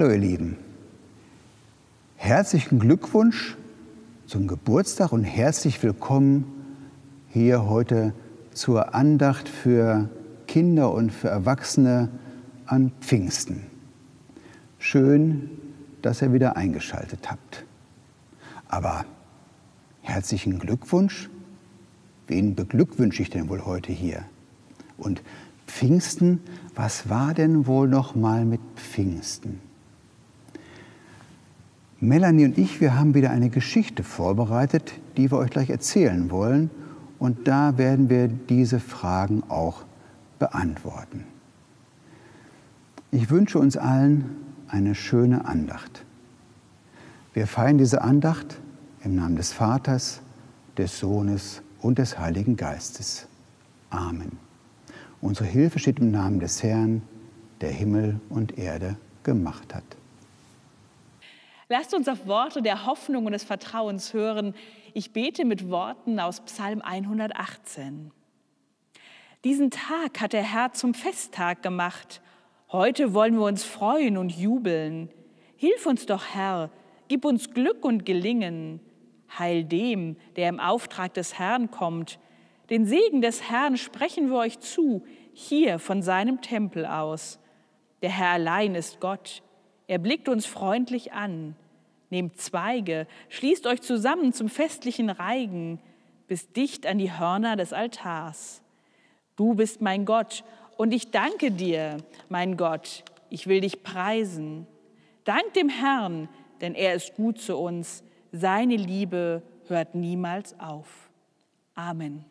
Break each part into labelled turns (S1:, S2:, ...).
S1: Hallo ihr Lieben. Herzlichen Glückwunsch zum Geburtstag und herzlich willkommen hier heute zur Andacht für Kinder und für Erwachsene an Pfingsten. Schön, dass ihr wieder eingeschaltet habt. Aber herzlichen Glückwunsch. Wen beglückwünsche ich denn wohl heute hier? Und Pfingsten, was war denn wohl noch mal mit Pfingsten? Melanie und ich, wir haben wieder eine Geschichte vorbereitet, die wir euch gleich erzählen wollen. Und da werden wir diese Fragen auch beantworten. Ich wünsche uns allen eine schöne Andacht. Wir feiern diese Andacht im Namen des Vaters, des Sohnes und des Heiligen Geistes. Amen. Unsere Hilfe steht im Namen des Herrn, der Himmel und Erde gemacht hat.
S2: Lasst uns auf Worte der Hoffnung und des Vertrauens hören. Ich bete mit Worten aus Psalm 118. Diesen Tag hat der Herr zum Festtag gemacht. Heute wollen wir uns freuen und jubeln. Hilf uns doch, Herr, gib uns Glück und Gelingen. Heil dem, der im Auftrag des Herrn kommt. Den Segen des Herrn sprechen wir euch zu, hier von seinem Tempel aus. Der Herr allein ist Gott. Er blickt uns freundlich an. Nehmt Zweige, schließt euch zusammen zum festlichen Reigen, bis dicht an die Hörner des Altars. Du bist mein Gott und ich danke dir, mein Gott. Ich will dich preisen. Dank dem Herrn, denn er ist gut zu uns. Seine Liebe hört niemals auf. Amen.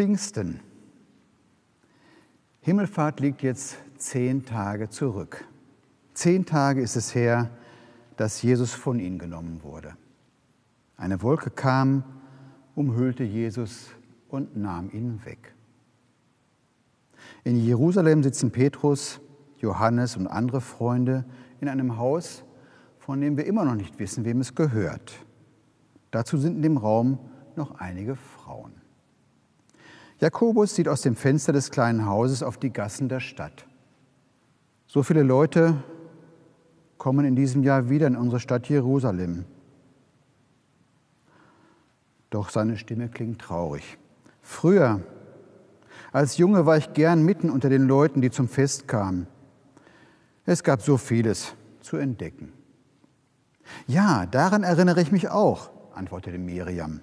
S1: Pfingsten. Himmelfahrt liegt jetzt zehn Tage zurück. Zehn Tage ist es her, dass Jesus von ihnen genommen wurde. Eine Wolke kam, umhüllte Jesus und nahm ihn weg. In Jerusalem sitzen Petrus, Johannes und andere Freunde in einem Haus, von dem wir immer noch nicht wissen, wem es gehört. Dazu sind in dem Raum noch einige Frauen. Jakobus sieht aus dem Fenster des kleinen Hauses auf die Gassen der Stadt. So viele Leute kommen in diesem Jahr wieder in unsere Stadt Jerusalem. Doch seine Stimme klingt traurig. Früher, als Junge, war ich gern mitten unter den Leuten, die zum Fest kamen. Es gab so vieles zu entdecken. Ja, daran erinnere ich mich auch, antwortete Miriam.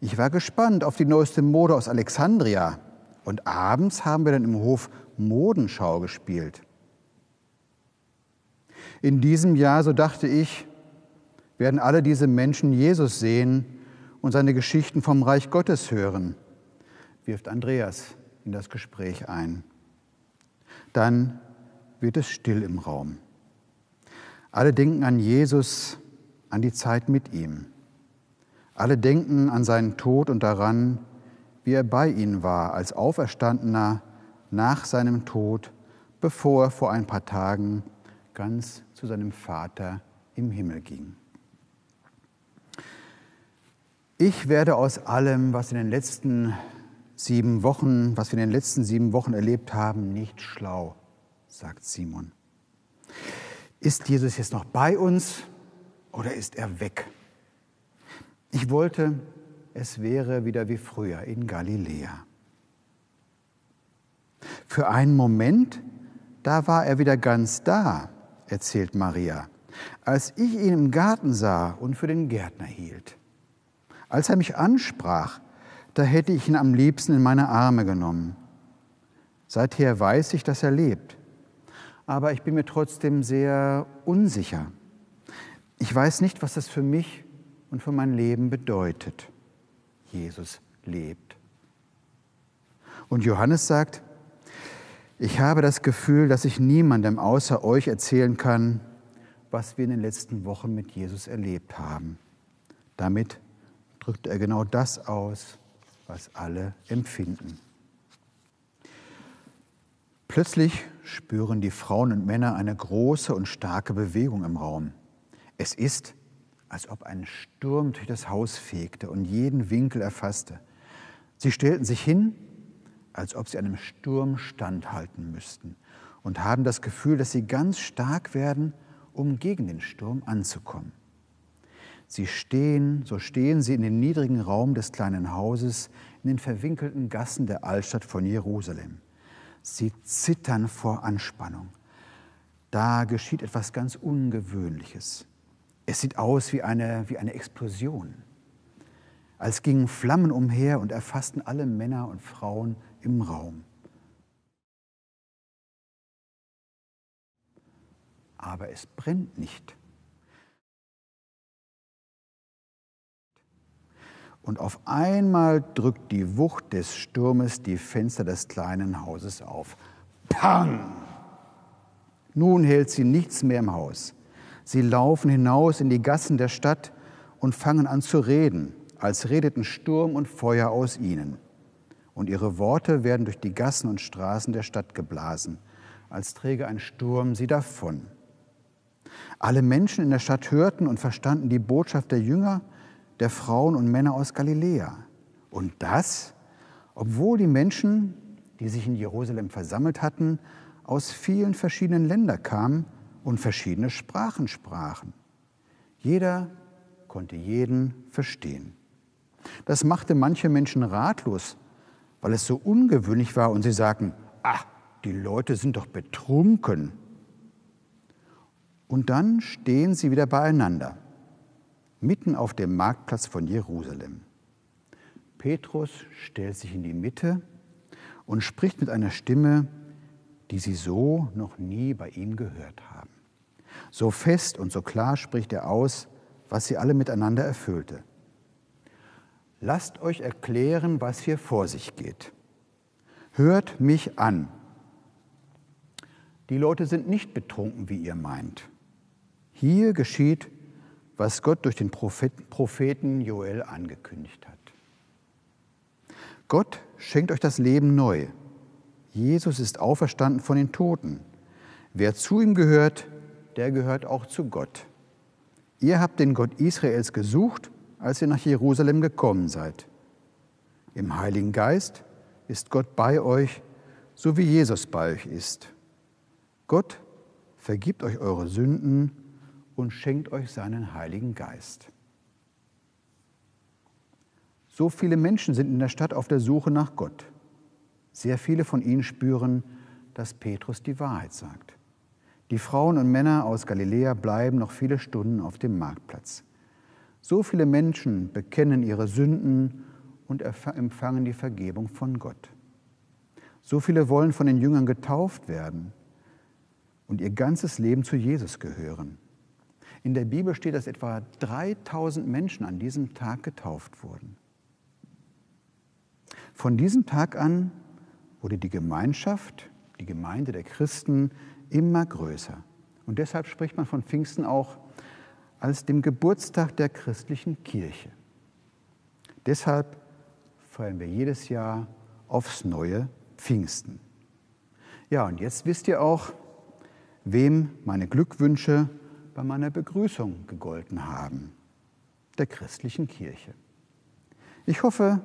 S1: Ich war gespannt auf die neueste Mode aus Alexandria. Und abends haben wir dann im Hof Modenschau gespielt. In diesem Jahr, so dachte ich, werden alle diese Menschen Jesus sehen und seine Geschichten vom Reich Gottes hören, wirft Andreas in das Gespräch ein. Dann wird es still im Raum. Alle denken an Jesus, an die Zeit mit ihm. Alle denken an seinen Tod und daran, wie er bei ihnen war als Auferstandener nach seinem Tod, bevor er vor ein paar Tagen ganz zu seinem Vater im Himmel ging. Ich werde aus allem, was in den letzten sieben Wochen, was wir in den letzten sieben Wochen erlebt haben, nicht schlau, sagt Simon. Ist Jesus jetzt noch bei uns oder ist er weg? Ich wollte, es wäre wieder wie früher in Galiläa. Für einen Moment, da war er wieder ganz da, erzählt Maria, als ich ihn im Garten sah und für den Gärtner hielt. Als er mich ansprach, da hätte ich ihn am liebsten in meine Arme genommen. Seither weiß ich, dass er lebt. Aber ich bin mir trotzdem sehr unsicher. Ich weiß nicht, was das für mich und für mein Leben bedeutet. Jesus lebt. Und Johannes sagt, ich habe das Gefühl, dass ich niemandem außer euch erzählen kann, was wir in den letzten Wochen mit Jesus erlebt haben. Damit drückt er genau das aus, was alle empfinden. Plötzlich spüren die Frauen und Männer eine große und starke Bewegung im Raum. Es ist, als ob ein Sturm durch das Haus fegte und jeden Winkel erfasste. Sie stellten sich hin, als ob sie einem Sturm standhalten müssten und haben das Gefühl, dass sie ganz stark werden, um gegen den Sturm anzukommen. Sie stehen, so stehen sie in den niedrigen Raum des kleinen Hauses in den verwinkelten Gassen der Altstadt von Jerusalem. Sie zittern vor Anspannung. Da geschieht etwas ganz Ungewöhnliches. Es sieht aus wie eine, wie eine Explosion. Als gingen Flammen umher und erfassten alle Männer und Frauen im Raum. Aber es brennt nicht. Und auf einmal drückt die Wucht des Sturmes die Fenster des kleinen Hauses auf. Pang! Nun hält sie nichts mehr im Haus. Sie laufen hinaus in die Gassen der Stadt und fangen an zu reden, als redeten Sturm und Feuer aus ihnen. Und ihre Worte werden durch die Gassen und Straßen der Stadt geblasen, als träge ein Sturm sie davon. Alle Menschen in der Stadt hörten und verstanden die Botschaft der Jünger der Frauen und Männer aus Galiläa. Und das, obwohl die Menschen, die sich in Jerusalem versammelt hatten, aus vielen verschiedenen Ländern kamen und verschiedene Sprachen sprachen. Jeder konnte jeden verstehen. Das machte manche Menschen ratlos, weil es so ungewöhnlich war und sie sagten, ah, die Leute sind doch betrunken. Und dann stehen sie wieder beieinander mitten auf dem Marktplatz von Jerusalem. Petrus stellt sich in die Mitte und spricht mit einer Stimme, die sie so noch nie bei ihm gehört haben. So fest und so klar spricht er aus, was sie alle miteinander erfüllte. Lasst euch erklären, was hier vor sich geht. Hört mich an. Die Leute sind nicht betrunken, wie ihr meint. Hier geschieht was Gott durch den Propheten Joel angekündigt hat. Gott schenkt euch das Leben neu. Jesus ist auferstanden von den Toten. Wer zu ihm gehört, der gehört auch zu Gott. Ihr habt den Gott Israels gesucht, als ihr nach Jerusalem gekommen seid. Im Heiligen Geist ist Gott bei euch, so wie Jesus bei euch ist. Gott vergibt euch eure Sünden und schenkt euch seinen Heiligen Geist. So viele Menschen sind in der Stadt auf der Suche nach Gott. Sehr viele von ihnen spüren, dass Petrus die Wahrheit sagt. Die Frauen und Männer aus Galiläa bleiben noch viele Stunden auf dem Marktplatz. So viele Menschen bekennen ihre Sünden und empfangen die Vergebung von Gott. So viele wollen von den Jüngern getauft werden und ihr ganzes Leben zu Jesus gehören. In der Bibel steht, dass etwa 3000 Menschen an diesem Tag getauft wurden. Von diesem Tag an wurde die Gemeinschaft, die Gemeinde der Christen immer größer. Und deshalb spricht man von Pfingsten auch als dem Geburtstag der christlichen Kirche. Deshalb feiern wir jedes Jahr aufs neue Pfingsten. Ja, und jetzt wisst ihr auch, wem meine Glückwünsche bei meiner Begrüßung gegolten haben, der christlichen Kirche. Ich hoffe,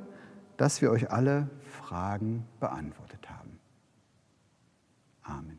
S1: dass wir euch alle Fragen beantwortet haben. Amen.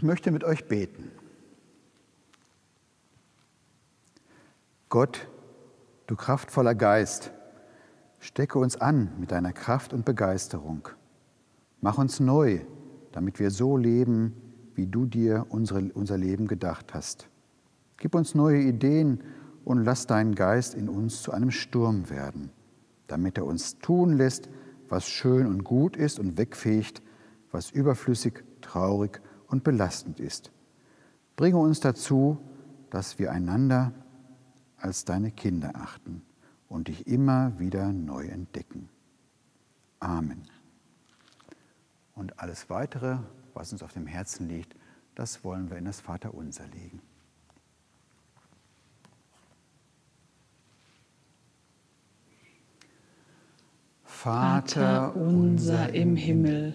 S1: Ich möchte mit euch beten. Gott, du kraftvoller Geist, stecke uns an mit deiner Kraft und Begeisterung. Mach uns neu, damit wir so leben, wie du dir unsere, unser Leben gedacht hast. Gib uns neue Ideen und lass deinen Geist in uns zu einem Sturm werden, damit er uns tun lässt, was schön und gut ist und wegfegt, was überflüssig, traurig und belastend ist. Bringe uns dazu, dass wir einander als deine Kinder achten und dich immer wieder neu entdecken. Amen. Und alles Weitere, was uns auf dem Herzen liegt, das wollen wir in das Vaterunser legen.
S2: Vater unser im Himmel,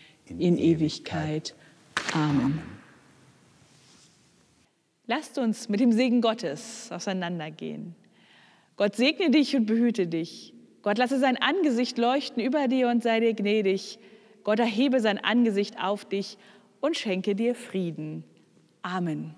S2: in Ewigkeit. Amen. Lasst uns mit dem Segen Gottes auseinandergehen. Gott segne dich und behüte dich. Gott lasse sein Angesicht leuchten über dir und sei dir gnädig. Gott erhebe sein Angesicht auf dich und schenke dir Frieden. Amen.